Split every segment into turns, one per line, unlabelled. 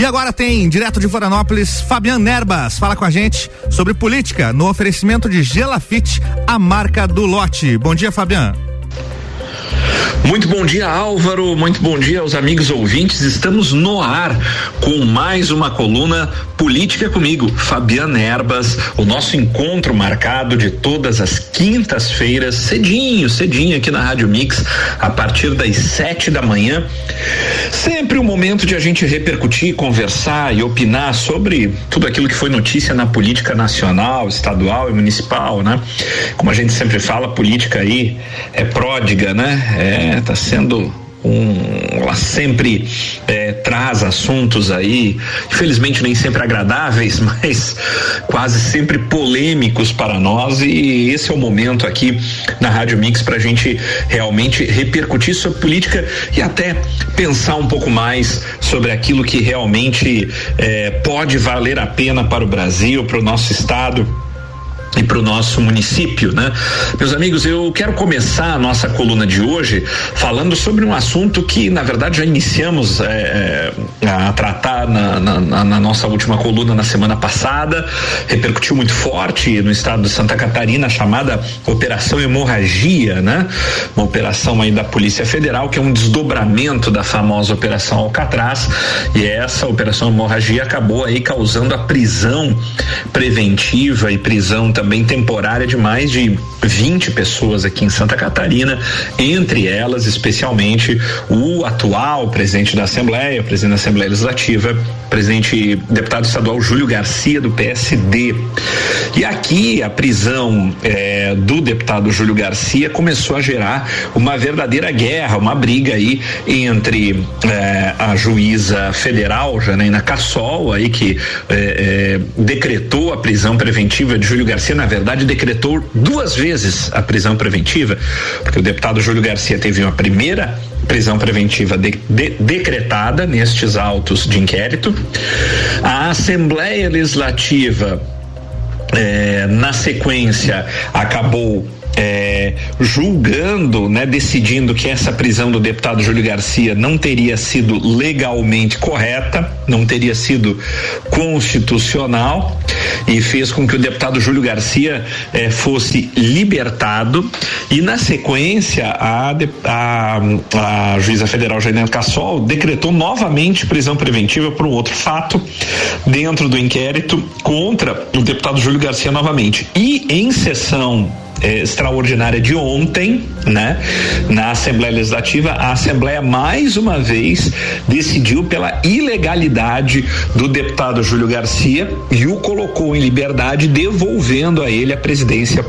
E agora tem, direto de Florianópolis, Fabian Nerbas. Fala com a gente sobre política no oferecimento de Gelafite, a marca do lote. Bom dia, Fabian.
Muito bom dia, Álvaro. Muito bom dia aos amigos ouvintes. Estamos no ar com mais uma coluna Política comigo, Fabiana Erbas. O nosso encontro marcado de todas as quintas-feiras, cedinho, cedinho aqui na Rádio Mix, a partir das sete da manhã. Sempre um momento de a gente repercutir, conversar e opinar sobre tudo aquilo que foi notícia na política nacional, estadual e municipal, né? Como a gente sempre fala, política aí é pródiga, né? É está Tá sendo um, ela sempre é, traz assuntos aí, infelizmente nem sempre agradáveis, mas quase sempre polêmicos para nós. E esse é o momento aqui na Rádio Mix para a gente realmente repercutir sobre política e até pensar um pouco mais sobre aquilo que realmente é, pode valer a pena para o Brasil, para o nosso estado e para o nosso município, né? Meus amigos, eu quero começar a nossa coluna de hoje falando sobre um assunto que, na verdade, já iniciamos é, é a tratar na, na, na, nossa última coluna na semana passada, repercutiu muito forte no estado de Santa Catarina, chamada Operação Hemorragia, né? Uma operação aí da Polícia Federal que é um desdobramento da famosa Operação Alcatraz e essa Operação Hemorragia acabou aí causando a prisão preventiva e prisão também temporária de mais de 20 pessoas aqui em Santa Catarina, entre elas, especialmente, o atual presidente da Assembleia, presidente da Assembleia Legislativa, presidente deputado estadual Júlio Garcia, do PSD. E aqui a prisão eh, do deputado Júlio Garcia começou a gerar uma verdadeira guerra, uma briga aí entre eh, a juíza federal, Janaína Cassol, aí que eh, decretou a prisão preventiva de Júlio Garcia Na verdade, decretou duas vezes a prisão preventiva, porque o deputado Júlio Garcia teve uma primeira prisão preventiva de, de, decretada nestes autos de inquérito. A Assembleia Legislativa, eh, na sequência, acabou é, julgando, né, decidindo que essa prisão do deputado Júlio Garcia não teria sido legalmente correta, não teria sido constitucional e fez com que o deputado Júlio Garcia é, fosse libertado. E na sequência a, a, a juíza federal Janine Cassol decretou novamente prisão preventiva por um outro fato dentro do inquérito contra o deputado Júlio Garcia novamente. E em sessão eh, extraordinária de ontem, né, na Assembleia Legislativa, a Assembleia mais uma vez decidiu pela ilegalidade do deputado Júlio Garcia e o colocou em liberdade, devolvendo a ele a presidência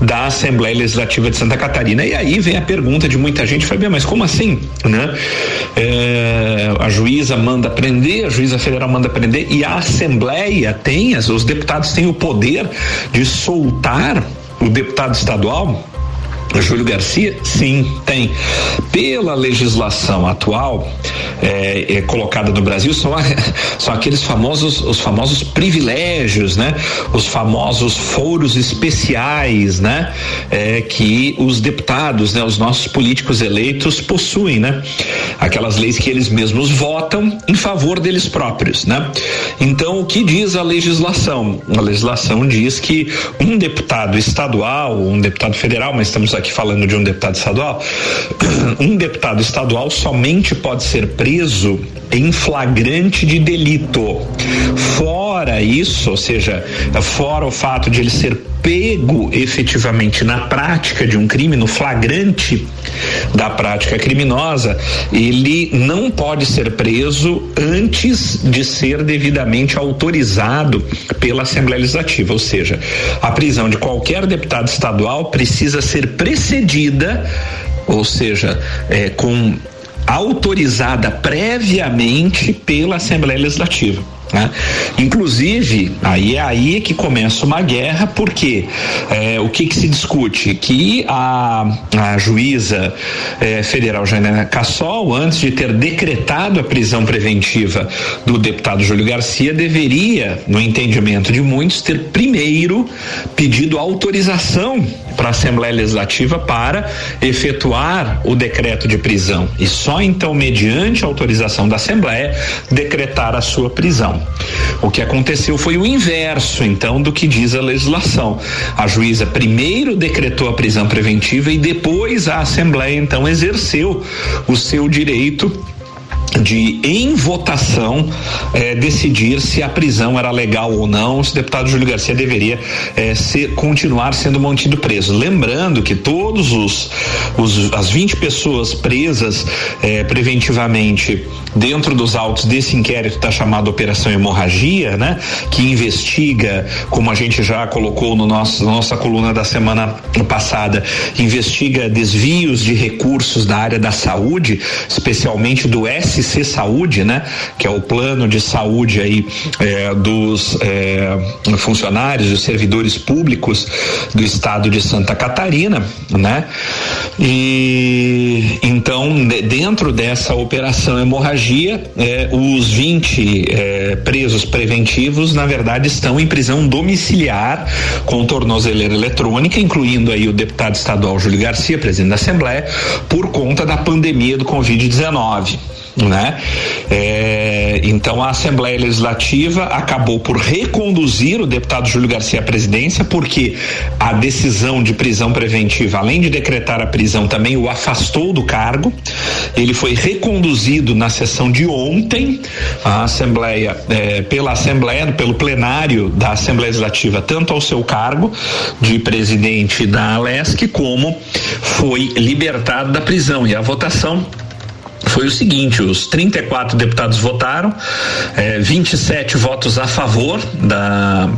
da Assembleia Legislativa de Santa Catarina. E aí vem a pergunta de muita gente, Fabiano, mas como assim, né? É, a juíza manda prender, a juíza federal manda prender e a Assembleia tem, os deputados têm o poder de soltar o deputado estadual Júlio Garcia? Sim, tem. Pela legislação atual é, é, colocada no Brasil, são, são aqueles famosos, os famosos privilégios, né? Os famosos foros especiais, né? É, que os deputados, né? Os nossos políticos eleitos possuem, né? Aquelas leis que eles mesmos votam em favor deles próprios, né? Então, o que diz a legislação? A legislação diz que um deputado estadual, um deputado federal, mas estamos aqui falando de um deputado estadual, um deputado estadual somente pode ser preso em flagrante de delito. Fora isso, ou seja, fora o fato de ele ser pego efetivamente na prática de um crime, no flagrante da prática criminosa, ele não pode ser preso antes de ser devidamente autorizado pela Assembleia Legislativa, ou seja, a prisão de qualquer deputado estadual precisa ser precedida ou seja, é, com autorizada previamente pela Assembleia Legislativa. Né? Inclusive, aí é aí que começa uma guerra, porque é, o que, que, se discute? Que a, a juíza é, federal Janaina Cassol, antes de ter decretado a prisão preventiva do deputado Júlio Garcia, deveria, no entendimento de muitos, ter primeiro pedido autorização para a Assembleia Legislativa para efetuar o decreto de prisão e só então, mediante autorização da Assembleia, decretar a sua prisão. O que aconteceu foi o inverso, então, do que diz a legislação. A juíza primeiro decretou a prisão preventiva e depois a Assembleia, então, exerceu o seu direito de em votação eh, decidir se a prisão era legal ou não, se o deputado Júlio Garcia deveria eh, ser, continuar sendo mantido preso. Lembrando que todos os, os as 20 pessoas presas eh, preventivamente dentro dos autos desse inquérito da chamada Operação Hemorragia, né, que investiga, como a gente já colocou no nosso, na nossa coluna da semana passada, investiga desvios de recursos da área da saúde, especialmente do S SC Saúde, né? Que é o plano de saúde aí é, dos é, funcionários, dos servidores públicos do estado de Santa Catarina, né? E então dentro dessa operação hemorragia, é, os 20 é, presos preventivos, na verdade, estão em prisão domiciliar com tornozeleira eletrônica, incluindo aí o deputado estadual Júlio Garcia, presidente da Assembleia, por conta da pandemia do Covid-19 né? É, então a Assembleia Legislativa acabou por reconduzir o deputado Júlio Garcia à presidência, porque a decisão de prisão preventiva, além de decretar a prisão, também o afastou do cargo. Ele foi reconduzido na sessão de ontem, a Assembleia, é, pela Assembleia, pelo plenário da Assembleia Legislativa, tanto ao seu cargo de presidente da Alesc, como foi libertado da prisão. E a votação foi o seguinte: os 34 deputados votaram, é, 27 votos a favor da,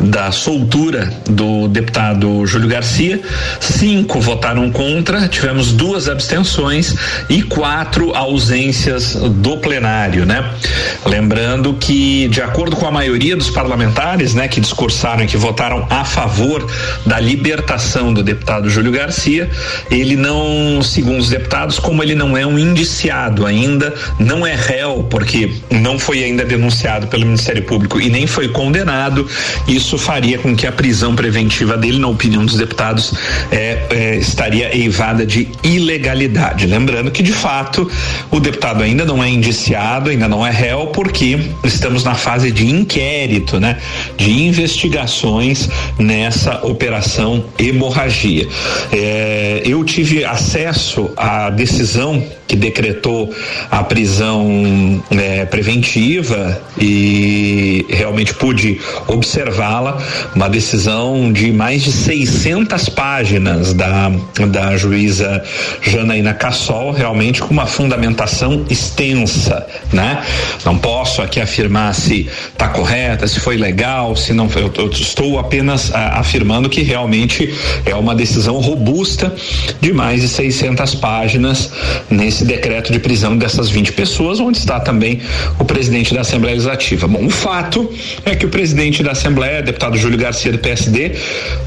da soltura do deputado Júlio Garcia, cinco votaram contra, tivemos duas abstenções e quatro ausências do plenário, né? Lembrando que, de acordo com a maioria dos parlamentares, né, que discursaram e que votaram a favor da libertação do deputado Júlio Garcia, ele não, segundo os deputados, como ele não é um índice denunciado ainda, não é réu porque não foi ainda denunciado pelo Ministério Público e nem foi condenado, isso faria com que a prisão preventiva dele, na opinião dos deputados, é, é, estaria eivada de ilegalidade. Lembrando que, de fato, o deputado ainda não é indiciado, ainda não é réu, porque estamos na fase de inquérito, né? De investigações nessa operação hemorragia. É, eu tive acesso à decisão que decretou a prisão é, preventiva e realmente pude observá-la, uma decisão de mais de 600 páginas da, da juíza Janaína Cassol, realmente com uma fundamentação extensa, né? Não posso aqui afirmar se está correta, se foi legal, se não foi, eu, eu estou apenas a, afirmando que realmente é uma decisão robusta de mais de 600 páginas nesse esse decreto de prisão dessas 20 pessoas, onde está também o presidente da Assembleia Legislativa. Bom, o fato é que o presidente da Assembleia, deputado Júlio Garcia do PSD,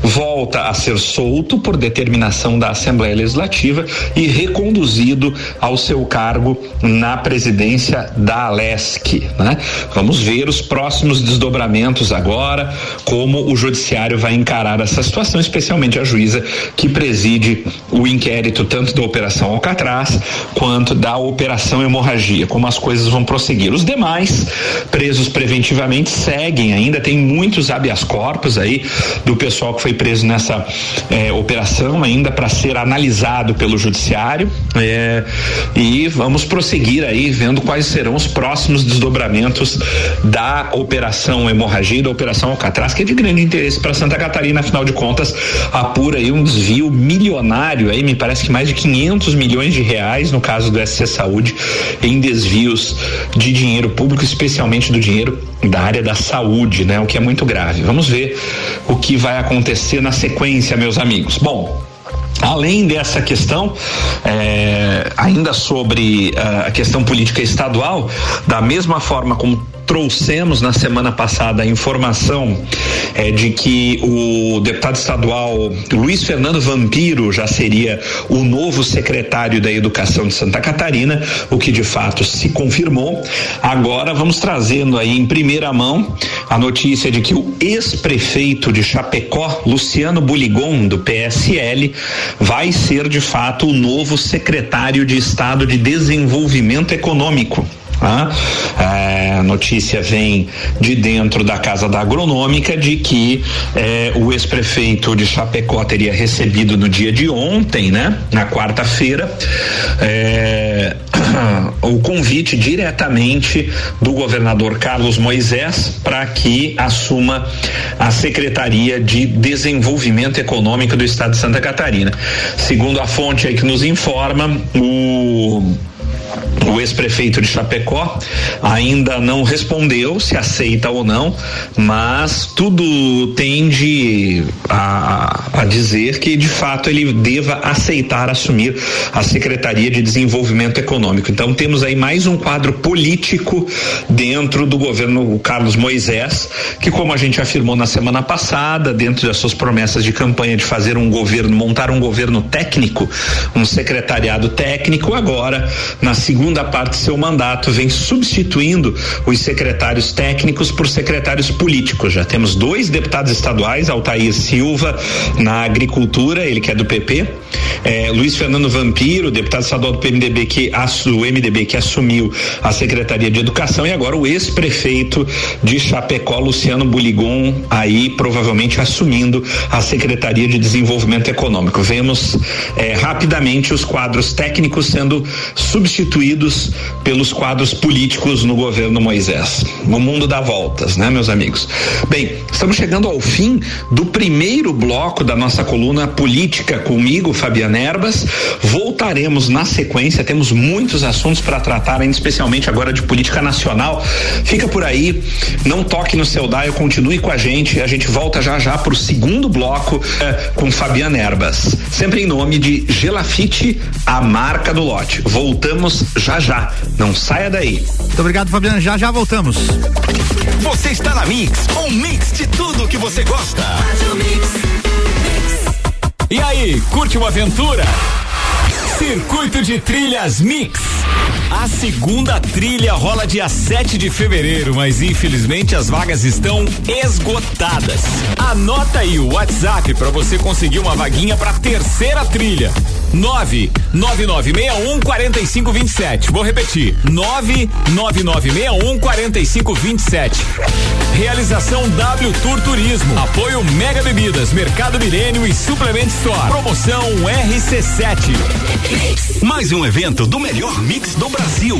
volta a ser solto por determinação da Assembleia Legislativa e reconduzido ao seu cargo na presidência da Alesc, né? Vamos ver os próximos desdobramentos agora, como o judiciário vai encarar essa situação, especialmente a juíza que preside o inquérito tanto da Operação Alcatraz quanto da operação hemorragia, como as coisas vão prosseguir. Os demais presos preventivamente seguem ainda, tem muitos habeas corpus aí do pessoal que foi preso nessa eh, operação ainda para ser analisado pelo judiciário. Eh, e vamos prosseguir aí vendo quais serão os próximos desdobramentos da operação hemorragia e da operação Alcatraz, que é de grande interesse para Santa Catarina, afinal de contas, apura aí um desvio milionário aí, me parece que mais de 500 milhões de reais no caso do SC Saúde, em desvios de dinheiro público, especialmente do dinheiro da área da saúde, né? O que é muito grave. Vamos ver o que vai acontecer na sequência, meus amigos. Bom, Além dessa questão, é, ainda sobre uh, a questão política estadual, da mesma forma como trouxemos na semana passada a informação é, de que o deputado estadual Luiz Fernando Vampiro já seria o novo secretário da Educação de Santa Catarina, o que de fato se confirmou. Agora vamos trazendo aí em primeira mão a notícia de que o ex-prefeito de Chapecó, Luciano Buligon, do PSL, vai ser de fato o novo secretário de Estado de Desenvolvimento Econômico. Tá? É, a notícia vem de dentro da Casa da Agronômica de que é, o ex-prefeito de Chapecó teria recebido no dia de ontem, né? Na quarta-feira, é, o convite diretamente do governador Carlos Moisés para que assuma a Secretaria de Desenvolvimento Econômico do Estado de Santa Catarina. Segundo a fonte aí que nos informa, o o ex-prefeito de Chapecó ainda não respondeu se aceita ou não, mas tudo tende a, a dizer que de fato ele deva aceitar assumir a Secretaria de Desenvolvimento Econômico. Então temos aí mais um quadro político dentro do governo Carlos Moisés, que como a gente afirmou na semana passada, dentro das suas promessas de campanha de fazer um governo, montar um governo técnico, um secretariado técnico, agora na segunda segunda parte do seu mandato, vem substituindo os secretários técnicos por secretários políticos. Já temos dois deputados estaduais, Altair Silva na agricultura, ele que é do PP, é, Luiz Fernando Vampiro, deputado estadual do PMDB que o MDB que assumiu a Secretaria de Educação e agora o ex-prefeito de Chapecó, Luciano Buligon, aí provavelmente assumindo a Secretaria de Desenvolvimento Econômico. Vemos é, rapidamente os quadros técnicos sendo substituídos pelos quadros políticos no governo Moisés. O mundo dá voltas, né, meus amigos? Bem, estamos chegando ao fim do primeiro bloco da nossa coluna política comigo, Fabiana Erbas. Voltaremos na sequência, temos muitos assuntos para tratar, especialmente agora de política nacional. Fica por aí, não toque no seu dial, continue com a gente. A gente volta já já para o segundo bloco eh, com Fabiana Erbas. Sempre em nome de Gelafite, a marca do lote. Voltamos já já já. Não saia daí.
Muito obrigado, Fabiano. Já já voltamos.
Você está na Mix, um mix de tudo que você gosta. E aí, curte uma aventura? Circuito de Trilhas Mix. A segunda trilha rola dia 7 de fevereiro, mas infelizmente as vagas estão esgotadas. Anota aí o WhatsApp para você conseguir uma vaguinha para terceira trilha. 99961 4527. Vou repetir. 99961 4527. Realização W Tour Turismo. Apoio Mega Bebidas, Mercado Milênio e Suplement Store. Promoção RC7. Mais um evento do melhor mix do Brasil.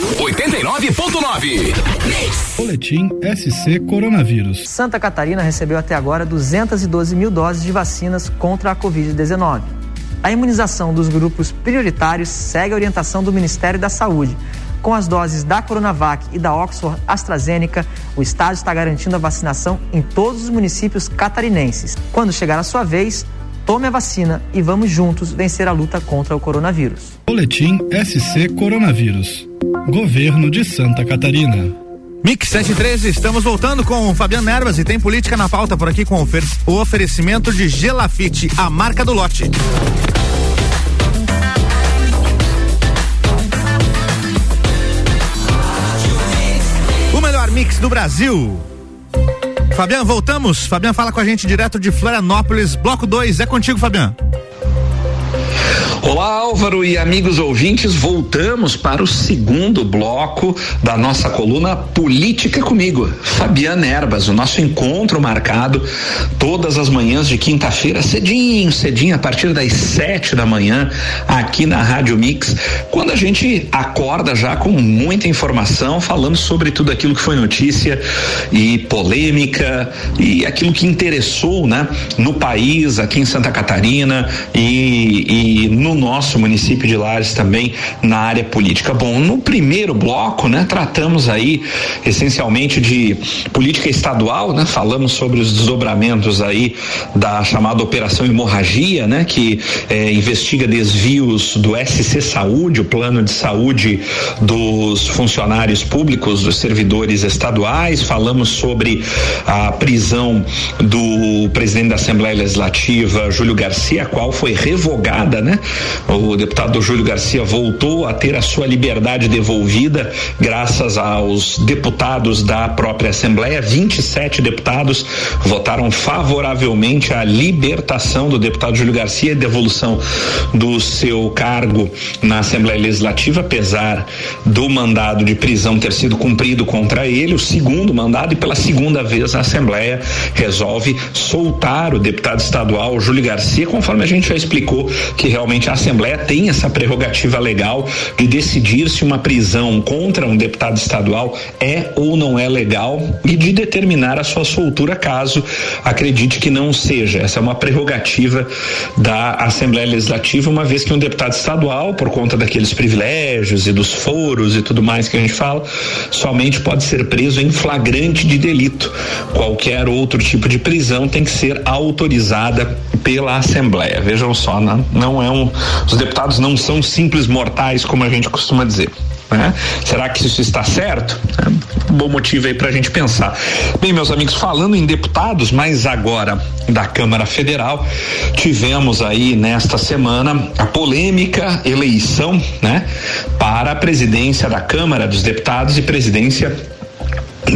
89.9.
Boletim SC Coronavírus.
Santa Catarina recebeu até agora 212 mil doses de vacinas contra a Covid-19. A imunização dos grupos prioritários segue a orientação do Ministério da Saúde. Com as doses da Coronavac e da Oxford AstraZeneca, o Estado está garantindo a vacinação em todos os municípios catarinenses. Quando chegar a sua vez, tome a vacina e vamos juntos vencer a luta contra o coronavírus.
Boletim SC Coronavírus. Governo de Santa Catarina.
Mix 713, estamos voltando com o Fabiano Nervas e tem política na pauta por aqui com o oferecimento de Gelafite, a marca do lote. O melhor mix do Brasil. Fabiano, voltamos. Fabiano fala com a gente direto de Florianópolis, bloco 2. É contigo, Fabiano.
Olá, Álvaro e amigos ouvintes, voltamos para o segundo bloco da nossa coluna Política Comigo. Fabiana Erbas, o nosso encontro marcado todas as manhãs de quinta-feira, cedinho, cedinho, a partir das sete da manhã, aqui na Rádio Mix, quando a gente acorda já com muita informação, falando sobre tudo aquilo que foi notícia e polêmica e aquilo que interessou, né, no país, aqui em Santa Catarina e, e no no nosso município de Lares também na área política. Bom, no primeiro bloco, né, tratamos aí essencialmente de política estadual, né? Falamos sobre os desdobramentos aí da chamada Operação Hemorragia, né? Que eh, investiga desvios do SC Saúde, o plano de saúde dos funcionários públicos, dos servidores estaduais. Falamos sobre a prisão do presidente da Assembleia Legislativa, Júlio Garcia, a qual foi revogada, né? O deputado Júlio Garcia voltou a ter a sua liberdade devolvida graças aos deputados da própria Assembleia. 27 deputados votaram favoravelmente à libertação do deputado Júlio Garcia e devolução do seu cargo na Assembleia Legislativa, apesar do mandado de prisão ter sido cumprido contra ele, o segundo mandado, e pela segunda vez a Assembleia resolve soltar o deputado estadual Júlio Garcia, conforme a gente já explicou que realmente a Assembleia tem essa prerrogativa legal de decidir se uma prisão contra um deputado estadual é ou não é legal e de determinar a sua soltura caso acredite que não seja. Essa é uma prerrogativa da Assembleia Legislativa, uma vez que um deputado estadual, por conta daqueles privilégios e dos foros e tudo mais que a gente fala, somente pode ser preso em flagrante de delito. Qualquer outro tipo de prisão tem que ser autorizada pela Assembleia. Vejam só, não, não é um. Os deputados não são simples mortais, como a gente costuma dizer. Né? Será que isso está certo? É um bom motivo aí para a gente pensar. Bem, meus amigos, falando em deputados, mas agora da Câmara Federal, tivemos aí nesta semana a polêmica eleição, né, para a presidência da Câmara dos Deputados e presidência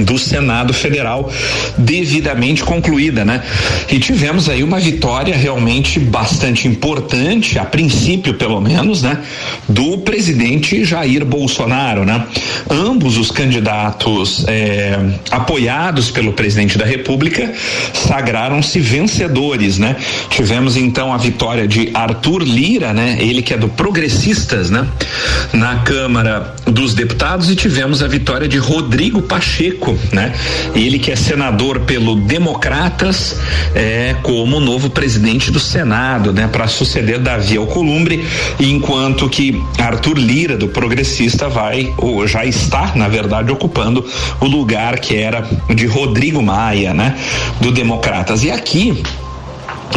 do Senado Federal devidamente concluída, né? E tivemos aí uma vitória realmente bastante importante, a princípio pelo menos, né? Do presidente Jair Bolsonaro, né? Ambos os candidatos eh, apoiados pelo presidente da República sagraram-se vencedores, né? Tivemos então a vitória de Arthur Lira, né? Ele que é do Progressistas, né? Na Câmara dos Deputados e tivemos a vitória de Rodrigo Pacheco né? Ele que é senador pelo Democratas, é, como novo presidente do Senado, né? Para suceder Davi Alcolumbre, enquanto que Arthur Lira, do Progressista, vai, ou já está, na verdade, ocupando o lugar que era de Rodrigo Maia, né? Do Democratas. E aqui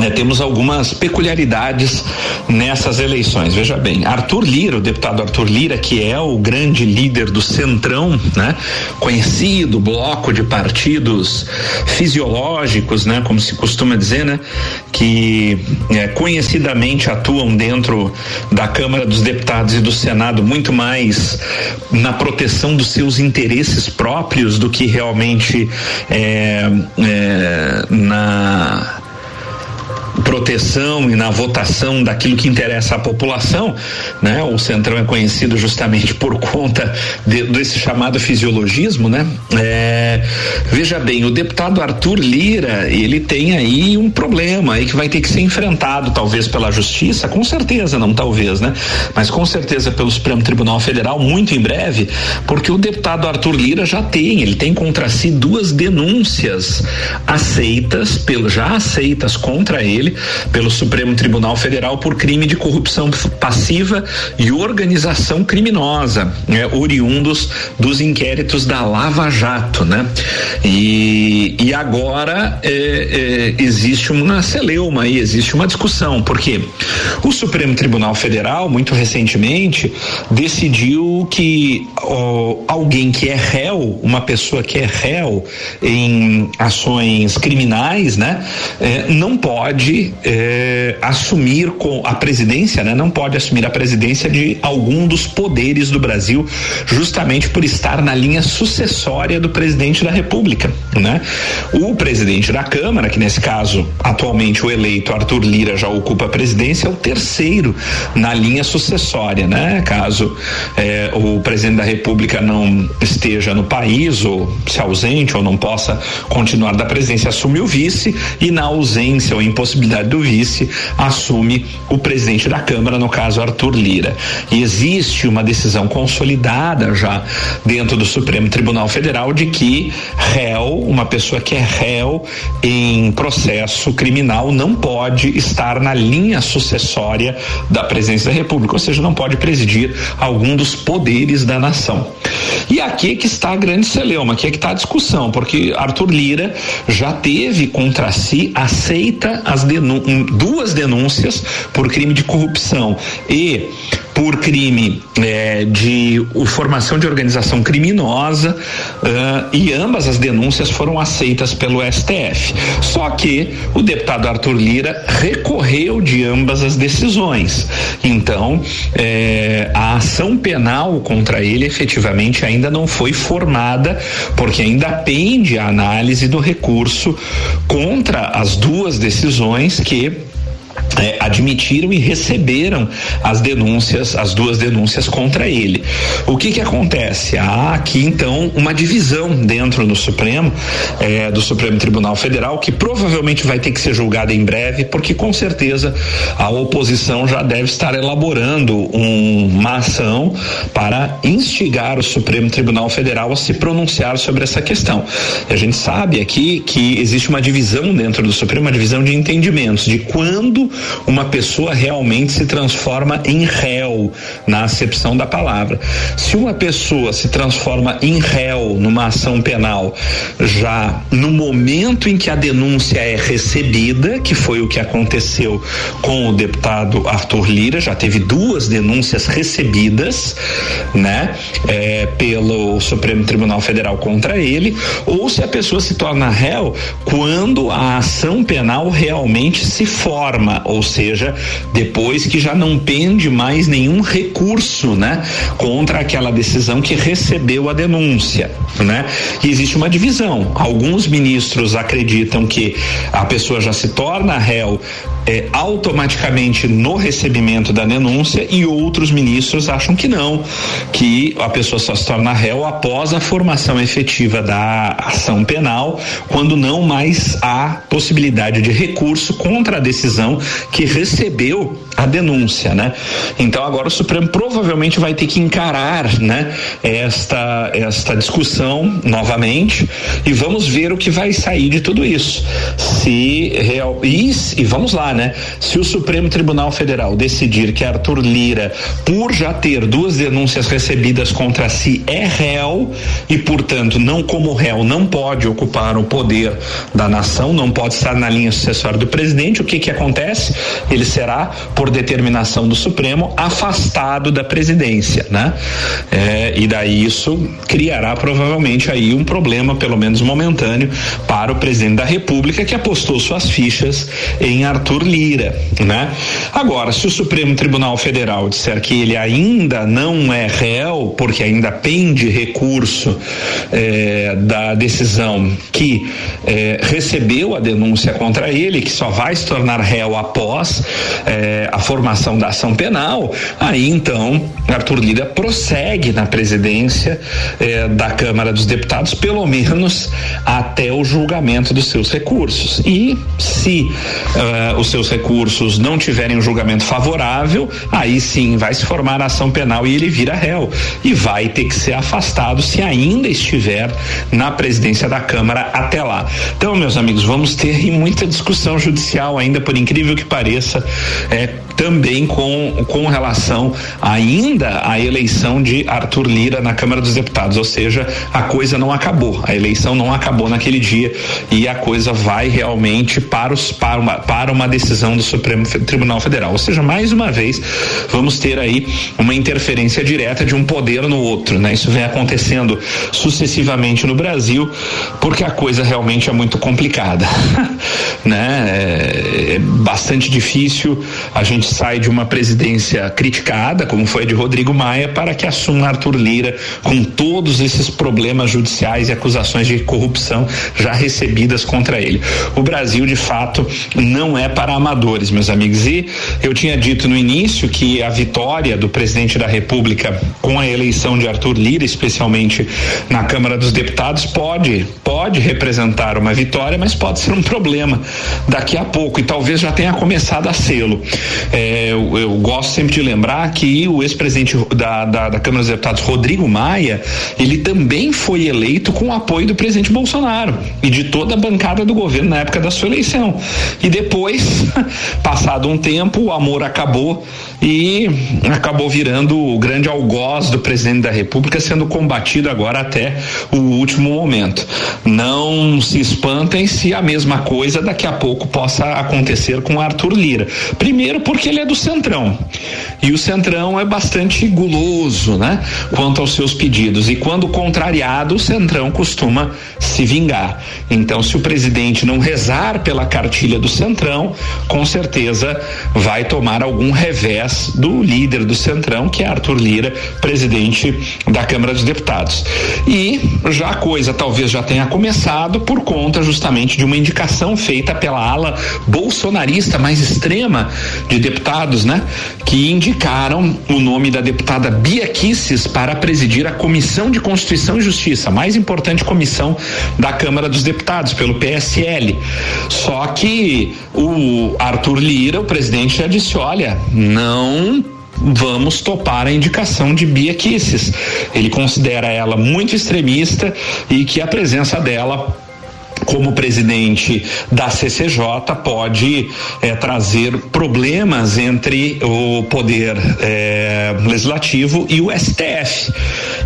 é, temos algumas peculiaridades nessas eleições. Veja bem, Arthur Lira, o deputado Arthur Lira, que é o grande líder do Centrão, né? Conhecido bloco de partidos fisiológicos, né? Como se costuma dizer, né? Que é, conhecidamente atuam dentro da Câmara dos Deputados e do Senado muito mais na proteção dos seus interesses próprios do que realmente é, é, na proteção e na votação daquilo que interessa à população, né? O Centrão é conhecido justamente por conta de, desse chamado fisiologismo, né? É, veja bem, o deputado Arthur Lira, ele tem aí um problema aí que vai ter que ser enfrentado talvez pela justiça, com certeza, não talvez, né? Mas com certeza pelo Supremo Tribunal Federal muito em breve, porque o deputado Arthur Lira já tem, ele tem contra si duas denúncias aceitas, pelo já aceitas contra ele dele pelo Supremo Tribunal Federal por crime de corrupção passiva e organização criminosa, né, oriundos dos inquéritos da Lava Jato, né? E, e agora é, é, existe uma celeuma aí, existe uma discussão, porque o Supremo Tribunal Federal, muito recentemente, decidiu que ó, alguém que é réu, uma pessoa que é réu em ações criminais, né, é, não pode é, assumir com a presidência, né? Não pode assumir a presidência de algum dos poderes do Brasil, justamente por estar na linha sucessória do presidente da República, né? O presidente da Câmara, que nesse caso atualmente o eleito Arthur Lira já ocupa a presidência, é o terceiro na linha sucessória, né? Caso é, o presidente da República não esteja no país ou se ausente ou não possa continuar da presidência, assume o vice e na ausência ou impossibilidade do vice assume o presidente da Câmara, no caso Arthur Lira. E existe uma decisão consolidada já dentro do Supremo Tribunal Federal de que réu, uma pessoa que é réu em processo criminal não pode estar na linha sucessória da presidência da República, ou seja, não pode presidir algum dos poderes da nação. E aqui é que está a grande celeuma, aqui é que está a discussão, porque Arthur Lira já teve contra si, aceita as duas denúncias por crime de corrupção e por crime eh, de formação de organização criminosa uh, e ambas as denúncias foram aceitas pelo STF. Só que o deputado Arthur Lira recorreu de ambas as decisões. Então, eh, a ação penal contra ele efetivamente ainda não foi formada, porque ainda pende a análise do recurso contra as duas decisões que é, admitiram e receberam as denúncias, as duas denúncias contra ele. O que que acontece? Há aqui então uma divisão dentro do Supremo, é, do Supremo Tribunal Federal, que provavelmente vai ter que ser julgada em breve, porque com certeza a oposição já deve estar elaborando um, uma ação para instigar o Supremo Tribunal Federal a se pronunciar sobre essa questão. E a gente sabe aqui que existe uma divisão dentro do Supremo, uma divisão de entendimentos de quando uma pessoa realmente se transforma em réu, na acepção da palavra. Se uma pessoa se transforma em réu numa ação penal, já no momento em que a denúncia é recebida, que foi o que aconteceu com o deputado Arthur Lira, já teve duas denúncias recebidas, né, é, pelo Supremo Tribunal Federal contra ele, ou se a pessoa se torna réu quando a ação penal realmente se forma, ou seja, depois que já não pende mais nenhum recurso, né, contra aquela decisão que recebeu a denúncia, né? E existe uma divisão. Alguns ministros acreditam que a pessoa já se torna réu é, automaticamente no recebimento da denúncia e outros ministros acham que não, que a pessoa só se torna réu após a formação efetiva da ação penal, quando não mais há possibilidade de recurso contra a decisão que recebeu a denúncia, né? Então agora o Supremo provavelmente vai ter que encarar, né, esta esta discussão novamente e vamos ver o que vai sair de tudo isso. Se real e, e vamos lá, né? Se o Supremo Tribunal Federal decidir que Arthur Lira, por já ter duas denúncias recebidas contra si, é réu e, portanto, não como réu, não pode ocupar o poder da nação, não pode estar na linha sucessória do presidente, o que que acontece? Ele será, por determinação do Supremo, afastado da presidência, né? É, e daí isso criará provavelmente aí um problema, pelo menos momentâneo, para o presidente da República que apostou suas fichas em Arthur Lira, né? Agora, se o Supremo Tribunal Federal disser que ele ainda não é réu, porque ainda pende recurso eh, da decisão que eh, recebeu a denúncia contra ele, que só vai se tornar réu após eh, a formação da ação penal, aí então Arthur Lira prossegue na presidência da Câmara dos Deputados, pelo menos até o julgamento dos seus recursos. E se uh, os seus recursos não tiverem um julgamento favorável, aí sim vai se formar a ação penal e ele vira réu. E vai ter que ser afastado se ainda estiver na presidência da Câmara até lá. Então, meus amigos, vamos ter muita discussão judicial ainda, por incrível que pareça, é, também com, com relação ainda à eleição de Arthur Lira na Câmara dos Deputados, ou seja, a coisa não acabou, a eleição não acabou naquele dia e a coisa vai realmente para, os, para, uma, para uma decisão do Supremo Tribunal Federal, ou seja, mais uma vez vamos ter aí uma interferência direta de um poder no outro, né? Isso vem acontecendo sucessivamente no Brasil porque a coisa realmente é muito complicada, né? É, é bastante difícil. A gente sai de uma presidência criticada, como foi a de Rodrigo Maia, para que assuma Arthur Lira com todos esses problemas judiciais e acusações de corrupção já recebidas contra ele. O Brasil, de fato, não é para amadores, meus amigos. E eu tinha dito no início que a vitória do presidente da República com a eleição de Arthur Lira, especialmente na Câmara dos Deputados, pode pode representar uma vitória, mas pode ser um problema daqui a pouco e talvez já tenha começado a sê-lo. É, eu, eu, gosto sempre de lembrar que o ex-presidente da, da, da, Câmara dos Deputados, Rodrigo Maia, ele também foi eleito com o apoio do presidente Bolsonaro e de toda a bancada do governo na época da sua eleição. E depois, passado um tempo, o amor acabou e acabou virando o grande algoz do presidente da República, sendo combatido agora até o último momento. Não se espantem se a mesma coisa daqui a pouco possa acontecer com Arthur Lira. Primeiro, porque ele é do Centrão. E o Centrão é bastante guloso, né? Quanto aos seus pedidos. E quando contrariado, o Centrão costuma se vingar. Então, se o presidente não rezar pela cartilha do Centrão, com certeza vai tomar algum revés do líder do Centrão, que é Arthur Lira, presidente da Câmara dos Deputados. E já a coisa talvez já tenha começado por conta justamente de uma indicação feita pela ala bolsonarista mais extrema de deputados, né? Que indicaram o nome da deputada Bia Kisses para presidir a Comissão de Constituição e Justiça, a mais importante comissão da Câmara dos Deputados, pelo PSL. Só que o Arthur Lira, o presidente, já disse: olha, não vamos topar a indicação de Bia Kisses. Ele considera ela muito extremista e que a presença dela como presidente da CCJ pode é, trazer problemas entre o poder é, legislativo e o STF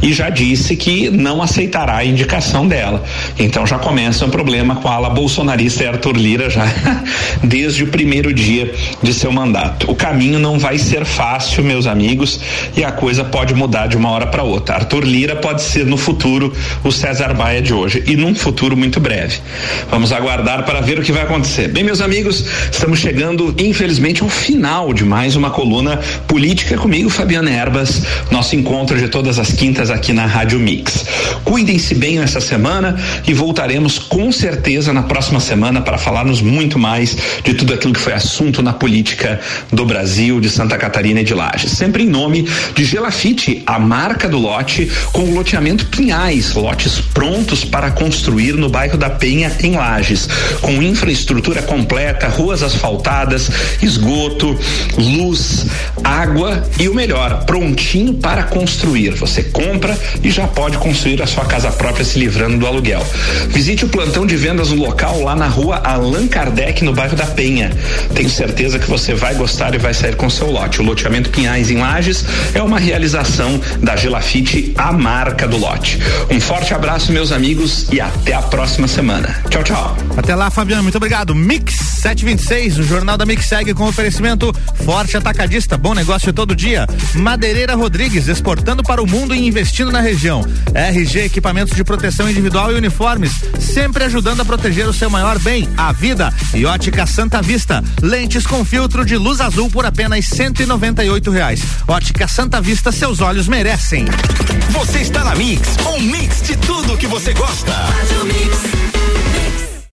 e já disse que não aceitará a indicação dela. Então já começa um problema com a ala bolsonarista e Arthur Lira já desde o primeiro dia de seu mandato. O caminho não vai ser fácil, meus amigos, e a coisa pode mudar de uma hora para outra. Arthur Lira pode ser no futuro o César Baia de hoje e num futuro muito breve. Vamos aguardar para ver o que vai acontecer. Bem, meus amigos, estamos chegando, infelizmente, ao final de mais uma coluna política comigo, Fabiana Erbas, nosso encontro de todas as quintas aqui na Rádio Mix. Cuidem-se bem essa semana e voltaremos com certeza na próxima semana para falarmos muito mais de tudo aquilo que foi assunto na política do Brasil, de Santa Catarina e de Lages. Sempre em nome de Gelafite, a marca do lote, com o loteamento Pinhais, lotes prontos para construir no bairro da Penha, em Lages, com infraestrutura completa, ruas asfaltadas, esgoto, luz, água e o melhor, prontinho para construir. Você compra e já pode construir a sua casa própria se livrando do aluguel. Visite o plantão de vendas no local lá na rua Allan Kardec, no bairro da Penha. Tenho certeza que você vai gostar e vai sair com seu lote. O loteamento Pinhais em Lages é uma realização da Gelafite, a marca do lote. Um forte abraço, meus amigos, e até a próxima semana. Tchau, tchau.
Até lá, Fabiano. Muito obrigado. Mix 726, o Jornal da Mix segue com oferecimento Forte Atacadista. Bom negócio todo dia. Madeireira Rodrigues, exportando para o mundo e investindo na região. RG Equipamentos de Proteção Individual e Uniformes, sempre ajudando a proteger o seu maior bem, a vida. E Ótica Santa Vista, lentes com filtro de luz azul por apenas cento e reais. Ótica Santa Vista, seus olhos merecem.
Você está na Mix, um mix de tudo que você gosta. Faz o mix.